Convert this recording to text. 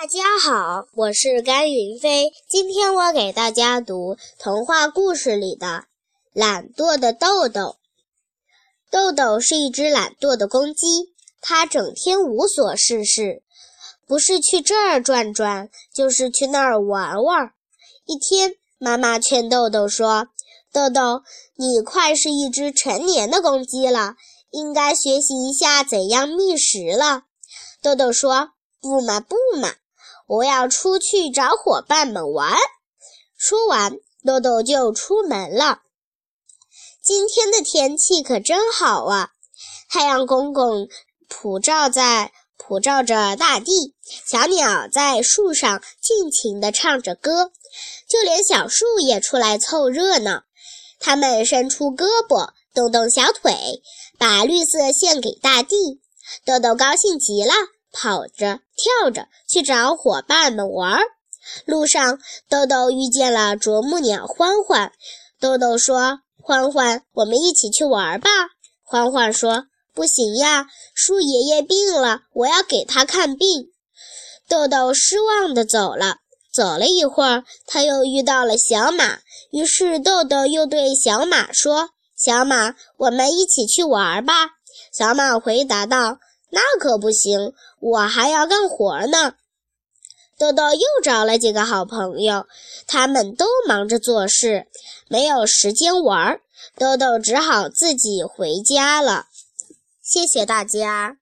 大家好，我是甘云飞。今天我给大家读童话故事里的懒惰的豆豆。豆豆是一只懒惰的公鸡，它整天无所事事，不是去这儿转转，就是去那儿玩玩。一天，妈妈劝豆豆说：“豆豆，你快是一只成年的公鸡了，应该学习一下怎样觅食了。”豆豆说：“不嘛，不嘛。”我要出去找伙伴们玩。说完，豆豆就出门了。今天的天气可真好啊！太阳公公普照在普照着大地，小鸟在树上尽情地唱着歌，就连小树也出来凑热闹。它们伸出胳膊，动动小腿，把绿色献给大地。豆豆高兴极了。跑着跳着去找伙伴们玩儿。路上，豆豆遇见了啄木鸟欢欢。豆豆说：“欢欢，我们一起去玩吧。”欢欢说：“不行呀，树爷爷病了，我要给他看病。”豆豆失望地走了。走了一会儿，他又遇到了小马。于是，豆豆又对小马说：“小马，我们一起去玩吧。”小马回答道。那可不行，我还要干活呢。豆豆又找了几个好朋友，他们都忙着做事，没有时间玩。豆豆只好自己回家了。谢谢大家。